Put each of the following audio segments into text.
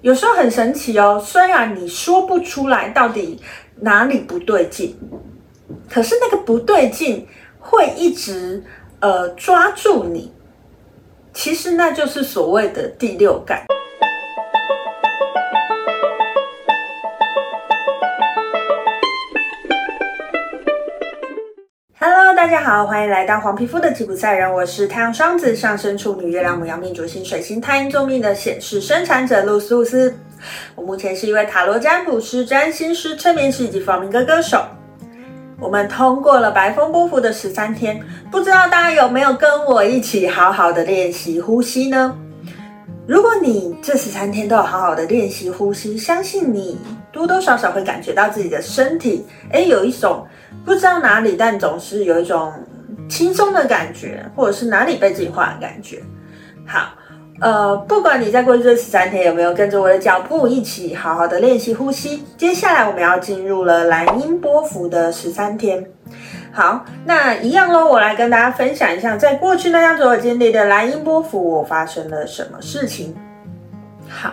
有时候很神奇哦，虽然你说不出来到底哪里不对劲，可是那个不对劲会一直呃抓住你。其实那就是所谓的第六感。好，欢迎来到黄皮肤的吉普赛人，我是太阳双子上升处女月亮母羊命主星水星太阴重命的显示生产者露丝露丝。我目前是一位塔罗占卜师、占星师、催眠师以及访明歌歌手。我们通过了白风波幅的十三天，不知道大家有没有跟我一起好好的练习呼吸呢？如果你这十三天都有好好的练习呼吸，相信你多多少少会感觉到自己的身体，诶，有一种。不知道哪里，但总是有一种轻松的感觉，或者是哪里被净化的感觉。好，呃，不管你在过去这十三天有没有跟着我的脚步一起好好的练习呼吸，接下来我们要进入了蓝音波符的十三天。好，那一样喽，我来跟大家分享一下，在过去那张所有经历的蓝音波符，我发生了什么事情。好，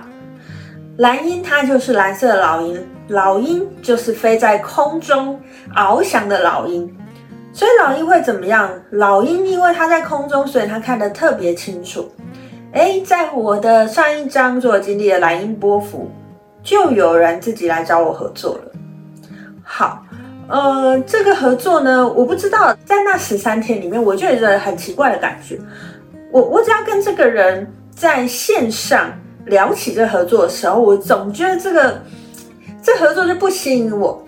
蓝鹰它就是蓝色的老鹰。老鹰就是飞在空中翱翔的老鹰，所以老鹰会怎么样？老鹰因为它在空中，所以它看得特别清楚。诶，在我的上一张所经历的蓝音波符，就有人自己来找我合作了。好，呃，这个合作呢，我不知道，在那十三天里面，我就有一个很奇怪的感觉。我我只要跟这个人在线上聊起这合作的时候，我总觉得这个。这合作就不吸引我，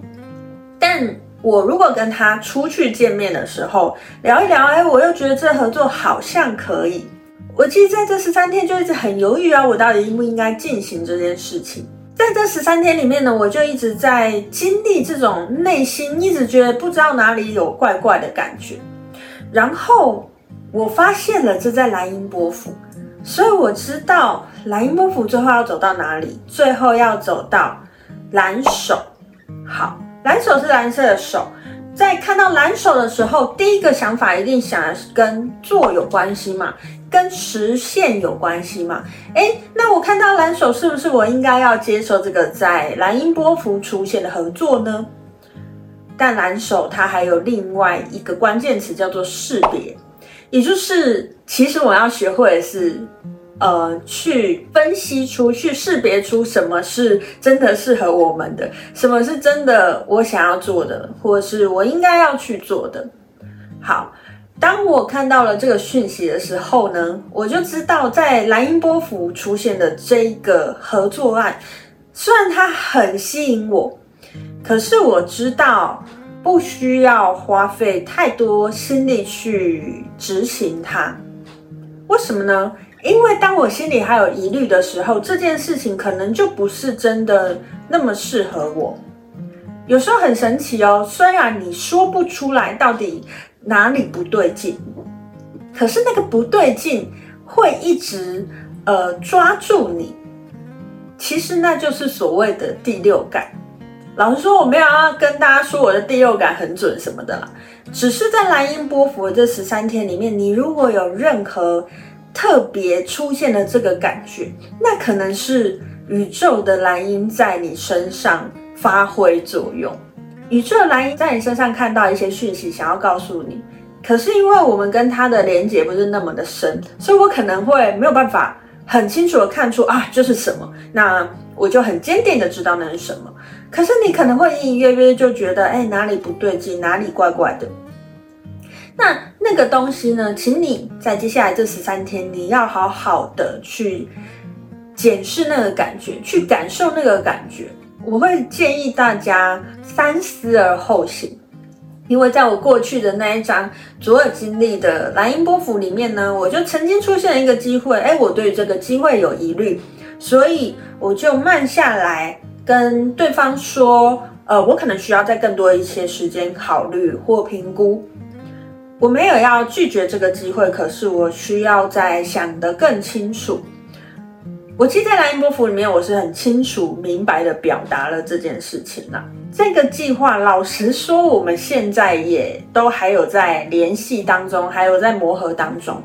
但我如果跟他出去见面的时候聊一聊，哎，我又觉得这合作好像可以。我其实在这十三天就一直很犹豫啊，我到底应不应该进行这件事情？在这十三天里面呢，我就一直在经历这种内心一直觉得不知道哪里有怪怪的感觉。然后我发现了这在蓝鹰波符，所以我知道蓝鹰波符最后要走到哪里，最后要走到。蓝手，好，蓝手是蓝色的手。在看到蓝手的时候，第一个想法一定想的是跟做有关系嘛，跟实现有关系嘛。诶，那我看到蓝手，是不是我应该要接受这个在蓝音波符出现的合作呢？但蓝手它还有另外一个关键词叫做识别，也就是其实我要学会的是。呃，去分析出去识别出什么是真的适合我们的，什么是真的我想要做的，或是我应该要去做的。好，当我看到了这个讯息的时候呢，我就知道在莱茵波符出现的这一个合作案，虽然它很吸引我，可是我知道不需要花费太多心力去执行它。为什么呢？因为当我心里还有疑虑的时候，这件事情可能就不是真的那么适合我。有时候很神奇哦，虽然你说不出来到底哪里不对劲，可是那个不对劲会一直呃抓住你。其实那就是所谓的第六感。老实说，我没有要跟大家说我的第六感很准什么的啦，只是在蓝音波符的这十三天里面，你如果有任何特别出现的这个感觉，那可能是宇宙的蓝音在你身上发挥作用。宇宙的蓝鹰在你身上看到一些讯息，想要告诉你。可是因为我们跟他的连接不是那么的深，所以我可能会没有办法很清楚的看出啊，这是什么。那我就很坚定的知道那是什么。可是你可能会隐隐约约就觉得，哎，哪里不对劲，哪里怪怪的。那那个东西呢？请你在接下来这十三天，你要好好的去检视那个感觉，去感受那个感觉。我会建议大家三思而后行，因为在我过去的那一张左耳经历的蓝音波符里面呢，我就曾经出现了一个机会，哎，我对这个机会有疑虑，所以我就慢下来跟对方说，呃，我可能需要再更多一些时间考虑或评估。我没有要拒绝这个机会，可是我需要再想得更清楚。我其实，在蓝鹰波符里面，我是很清楚、明白的表达了这件事情啦。这个计划，老实说，我们现在也都还有在联系当中，还有在磨合当中。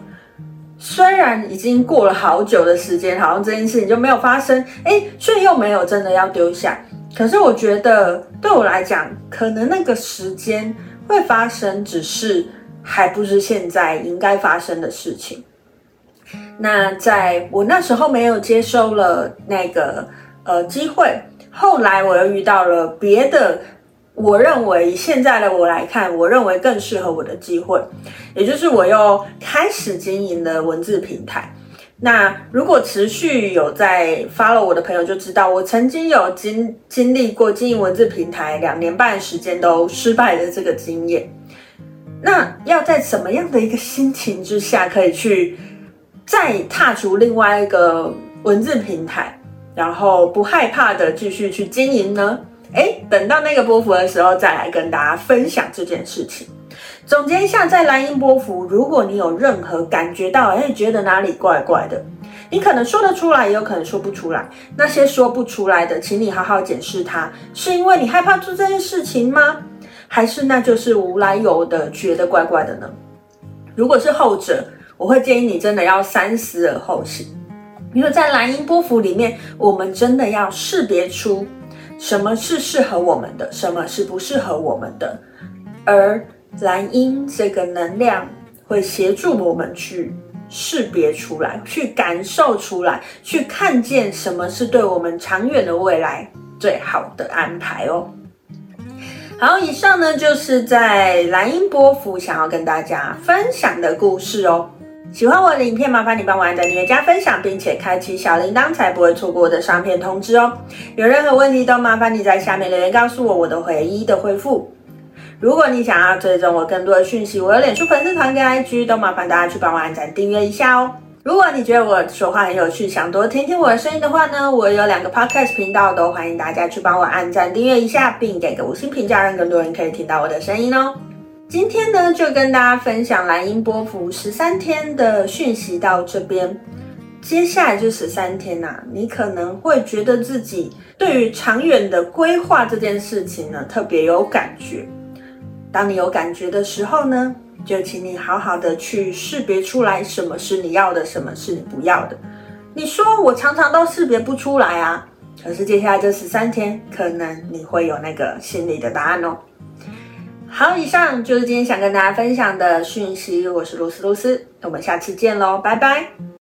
虽然已经过了好久的时间，好像这件事情就没有发生，诶，却又没有真的要丢下。可是我觉得对我来讲，可能那个时间会发生，只是还不是现在应该发生的事情。那在我那时候没有接收了那个呃机会，后来我又遇到了别的。我认为现在的我来看，我认为更适合我的机会，也就是我又开始经营了文字平台。那如果持续有在 follow 我的朋友就知道，我曾经有经经历过经营文字平台两年半时间都失败的这个经验。那要在什么样的一个心情之下，可以去再踏出另外一个文字平台，然后不害怕的继续去经营呢？诶，等到那个波幅的时候，再来跟大家分享这件事情。总结一下，在蓝鹰波幅，如果你有任何感觉到，诶，觉得哪里怪怪的，你可能说得出来，也有可能说不出来。那些说不出来的，请你好好检视它，是因为你害怕做这件事情吗？还是那就是无来由的觉得怪怪的呢？如果是后者，我会建议你真的要三思而后行，因为在蓝鹰波符里面，我们真的要识别出。什么是适合我们的，什么是不适合我们的，而蓝鹰这个能量会协助我们去识别出来，去感受出来，去看见什么是对我们长远的未来最好的安排哦。好，以上呢就是在蓝鹰波符想要跟大家分享的故事哦。喜欢我的影片，麻烦你帮我按赞、订阅、加分享，并且开启小铃铛，才不会错过我的上片通知哦。有任何问题都麻烦你在下面留言告诉我，我都会一一的回复。如果你想要追踪我更多的讯息，我有脸书粉丝团跟 IG，都麻烦大家去帮我按赞、订阅一下哦。如果你觉得我说话很有趣，想多听听我的声音的话呢，我有两个 Podcast 频道，都欢迎大家去帮我按赞、订阅一下，并给个五星评价，让更多人可以听到我的声音哦。今天呢，就跟大家分享蓝鹰波符十三天的讯息到这边。接下来这十三天呐、啊，你可能会觉得自己对于长远的规划这件事情呢，特别有感觉。当你有感觉的时候呢，就请你好好的去识别出来，什么是你要的，什么是你不要的。你说我常常都识别不出来啊，可是接下来这十三天，可能你会有那个心里的答案哦。好，以上就是今天想跟大家分享的讯息。我是露丝露丝，我们下次见喽，拜拜。